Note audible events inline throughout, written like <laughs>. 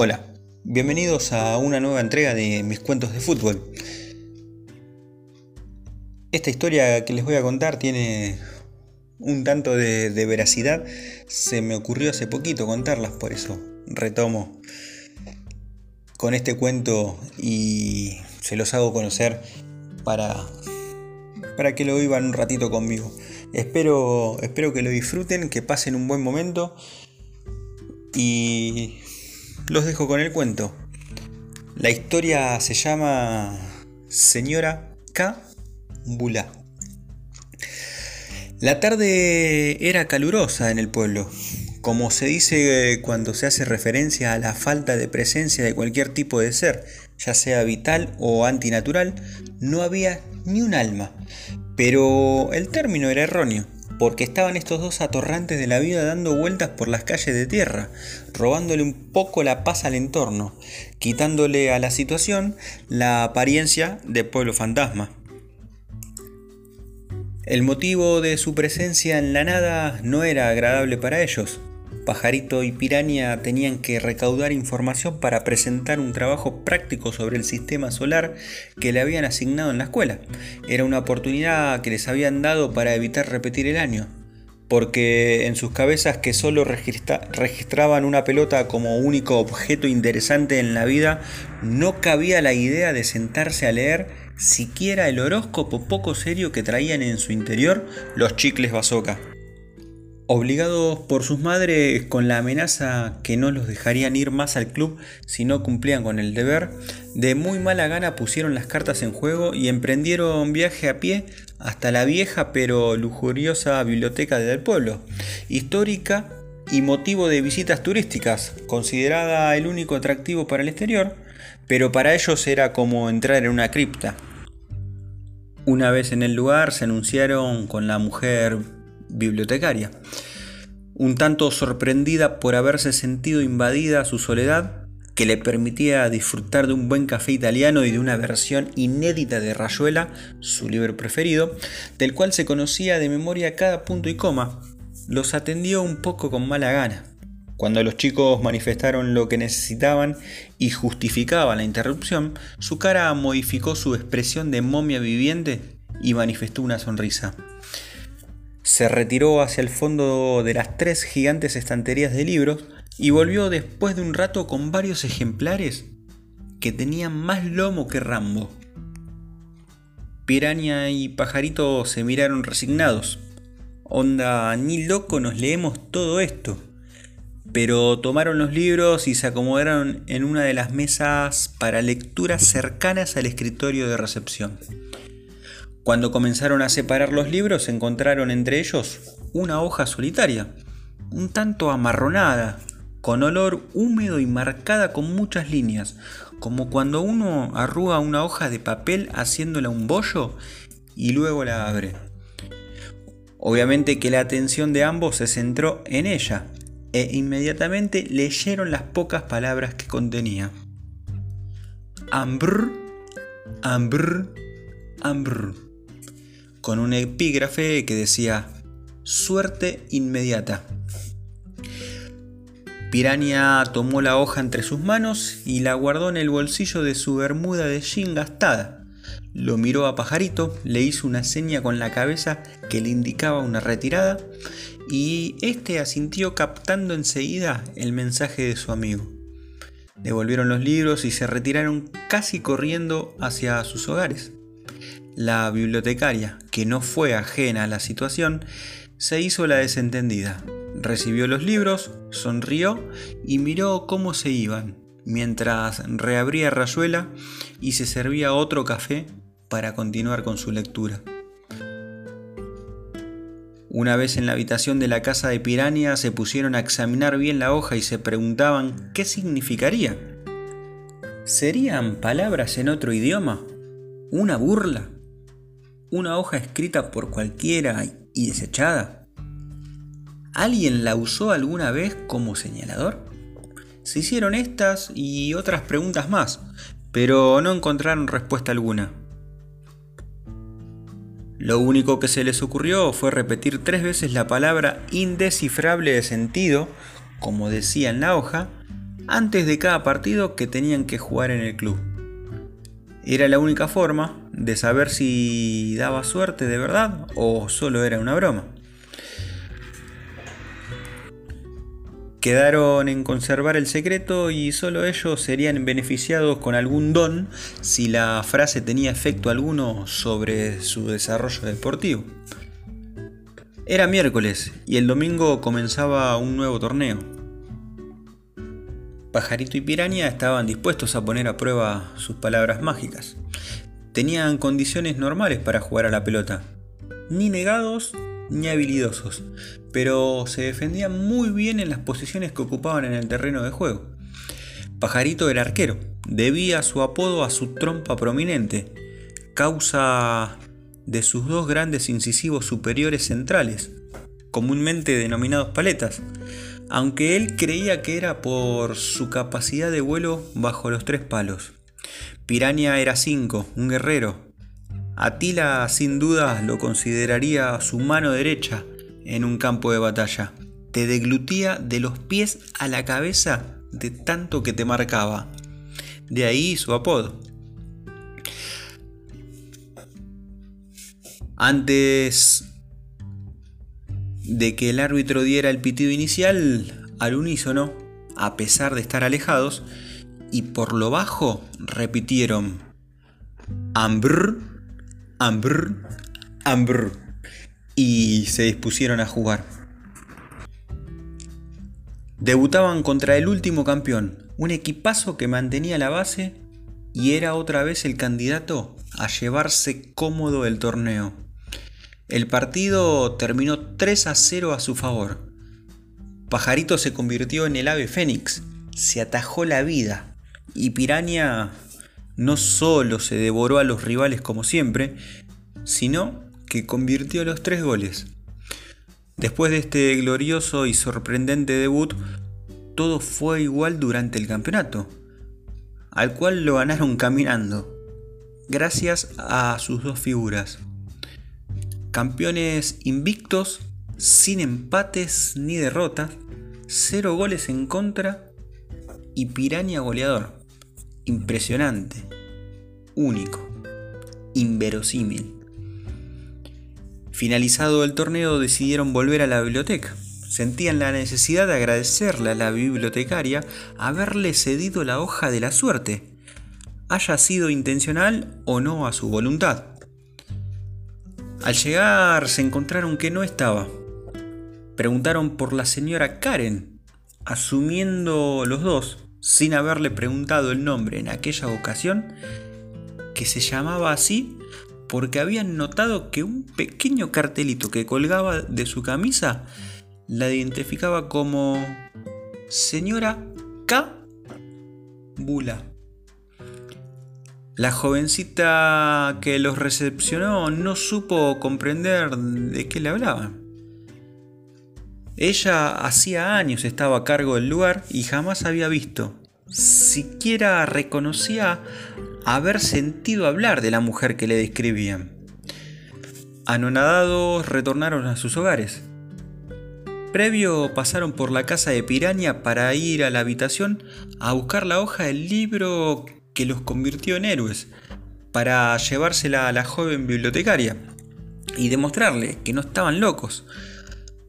Hola, bienvenidos a una nueva entrega de mis cuentos de fútbol. Esta historia que les voy a contar tiene un tanto de, veracidad. Se me ocurrió hace poquito contarlas, por eso retomo con este cuento y se los hago conocer para, para que lo vivan un ratito conmigo. Espero, espero que lo disfruten, que pasen un buen momento y los dejo con el cuento. La historia se llama Señora K. Bula. La tarde era calurosa en el pueblo. Como se dice cuando se hace referencia a la falta de presencia de cualquier tipo de ser, ya sea vital o antinatural, no había ni un alma. Pero el término era erróneo porque estaban estos dos atorrantes de la vida dando vueltas por las calles de tierra, robándole un poco la paz al entorno, quitándole a la situación la apariencia de pueblo fantasma. El motivo de su presencia en la nada no era agradable para ellos, Pajarito y Piraña tenían que recaudar información para presentar un trabajo práctico sobre el sistema solar que le habían asignado en la escuela. Era una oportunidad que les habían dado para evitar repetir el año, porque en sus cabezas que solo registraban una pelota como único objeto interesante en la vida, no cabía la idea de sentarse a leer siquiera el horóscopo poco serio que traían en su interior los chicles bazooka. Obligados por sus madres con la amenaza que no los dejarían ir más al club si no cumplían con el deber, de muy mala gana pusieron las cartas en juego y emprendieron viaje a pie hasta la vieja pero lujuriosa biblioteca del pueblo, histórica y motivo de visitas turísticas, considerada el único atractivo para el exterior, pero para ellos era como entrar en una cripta. Una vez en el lugar se anunciaron con la mujer bibliotecaria. Un tanto sorprendida por haberse sentido invadida su soledad, que le permitía disfrutar de un buen café italiano y de una versión inédita de Rayuela, su libro preferido, del cual se conocía de memoria cada punto y coma, los atendió un poco con mala gana. Cuando los chicos manifestaron lo que necesitaban y justificaban la interrupción, su cara modificó su expresión de momia viviente y manifestó una sonrisa se retiró hacia el fondo de las tres gigantes estanterías de libros y volvió después de un rato con varios ejemplares que tenían más lomo que Rambo. Piraña y Pajarito se miraron resignados. Onda, ni loco nos leemos todo esto. Pero tomaron los libros y se acomodaron en una de las mesas para lecturas cercanas al escritorio de recepción. Cuando comenzaron a separar los libros encontraron entre ellos una hoja solitaria, un tanto amarronada, con olor húmedo y marcada con muchas líneas, como cuando uno arruga una hoja de papel haciéndola un bollo y luego la abre. Obviamente que la atención de ambos se centró en ella e inmediatamente leyeron las pocas palabras que contenía. Ambr, ambr, ambr con un epígrafe que decía suerte inmediata. Piranha tomó la hoja entre sus manos y la guardó en el bolsillo de su bermuda de jean gastada. Lo miró a Pajarito, le hizo una seña con la cabeza que le indicaba una retirada y este asintió captando enseguida el mensaje de su amigo. Devolvieron los libros y se retiraron casi corriendo hacia sus hogares. La bibliotecaria, que no fue ajena a la situación, se hizo la desentendida. Recibió los libros, sonrió y miró cómo se iban, mientras reabría Rayuela y se servía otro café para continuar con su lectura. Una vez en la habitación de la casa de Pirania se pusieron a examinar bien la hoja y se preguntaban qué significaría. ¿Serían palabras en otro idioma? ¿Una burla? Una hoja escrita por cualquiera y desechada? ¿Alguien la usó alguna vez como señalador? Se hicieron estas y otras preguntas más, pero no encontraron respuesta alguna. Lo único que se les ocurrió fue repetir tres veces la palabra indescifrable de sentido, como decía en la hoja, antes de cada partido que tenían que jugar en el club. Era la única forma de saber si daba suerte de verdad o solo era una broma. Quedaron en conservar el secreto y solo ellos serían beneficiados con algún don si la frase tenía efecto alguno sobre su desarrollo deportivo. Era miércoles y el domingo comenzaba un nuevo torneo. Pajarito y Piraña estaban dispuestos a poner a prueba sus palabras mágicas. Tenían condiciones normales para jugar a la pelota, ni negados ni habilidosos, pero se defendían muy bien en las posiciones que ocupaban en el terreno de juego. Pajarito era arquero, debía su apodo a su trompa prominente, causa de sus dos grandes incisivos superiores centrales, comúnmente denominados paletas, aunque él creía que era por su capacidad de vuelo bajo los tres palos. Piraña era cinco, un guerrero. Atila sin duda lo consideraría su mano derecha en un campo de batalla. Te deglutía de los pies a la cabeza de tanto que te marcaba. De ahí su apodo. Antes de que el árbitro diera el pitido inicial al unísono, a pesar de estar alejados, y por lo bajo repitieron Ambr, Ambr, Ambr y se dispusieron a jugar. Debutaban contra el último campeón, un equipazo que mantenía la base y era otra vez el candidato a llevarse cómodo el torneo. El partido terminó 3 a 0 a su favor. Pajarito se convirtió en el ave fénix, se atajó la vida y Piraña no solo se devoró a los rivales como siempre, sino que convirtió los tres goles. Después de este glorioso y sorprendente debut, todo fue igual durante el campeonato, al cual lo ganaron caminando, gracias a sus dos figuras campeones invictos, sin empates ni derrotas, cero goles en contra y Piraña goleador. Impresionante, único, inverosímil. Finalizado el torneo decidieron volver a la biblioteca. Sentían la necesidad de agradecerle a la bibliotecaria haberle cedido la hoja de la suerte, haya sido intencional o no a su voluntad. Al llegar se encontraron que no estaba. Preguntaron por la señora Karen, asumiendo los dos, sin haberle preguntado el nombre en aquella ocasión, que se llamaba así porque habían notado que un pequeño cartelito que colgaba de su camisa la identificaba como señora K. Bula. La jovencita que los recepcionó no supo comprender de qué le hablaban. Ella hacía años estaba a cargo del lugar y jamás había visto, siquiera reconocía haber sentido hablar de la mujer que le describían. Anonadados retornaron a sus hogares. Previo pasaron por la casa de Piraña para ir a la habitación a buscar la hoja del libro que los convirtió en héroes, para llevársela a la joven bibliotecaria y demostrarle que no estaban locos.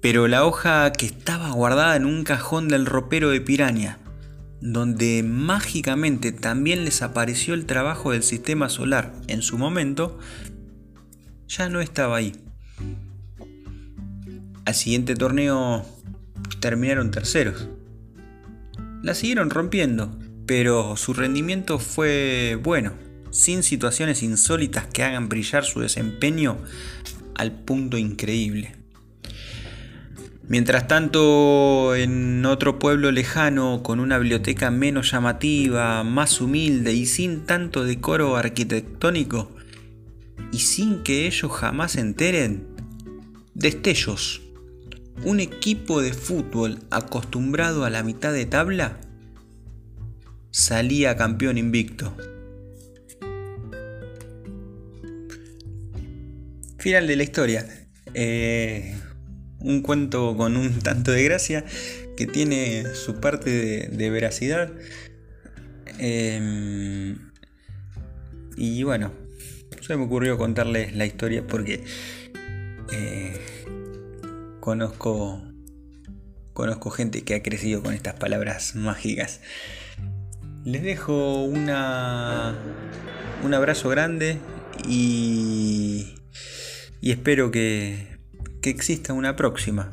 Pero la hoja que estaba guardada en un cajón del ropero de Piraña, donde mágicamente también les apareció el trabajo del sistema solar en su momento, ya no estaba ahí. Al siguiente torneo terminaron terceros. La siguieron rompiendo, pero su rendimiento fue bueno, sin situaciones insólitas que hagan brillar su desempeño al punto increíble. Mientras tanto, en otro pueblo lejano, con una biblioteca menos llamativa, más humilde y sin tanto decoro arquitectónico, y sin que ellos jamás se enteren, destellos. Un equipo de fútbol acostumbrado a la mitad de tabla salía campeón invicto. Final de la historia. Eh, un cuento con un <laughs> tanto de gracia que tiene su parte de, veracidad. Em, y bueno, se me ocurrió contarles la historia porque eh, conozco, conozco gente que ha crecido con estas palabras mágicas. Les dejo una, un abrazo grande y, y espero que, que exista una próxima.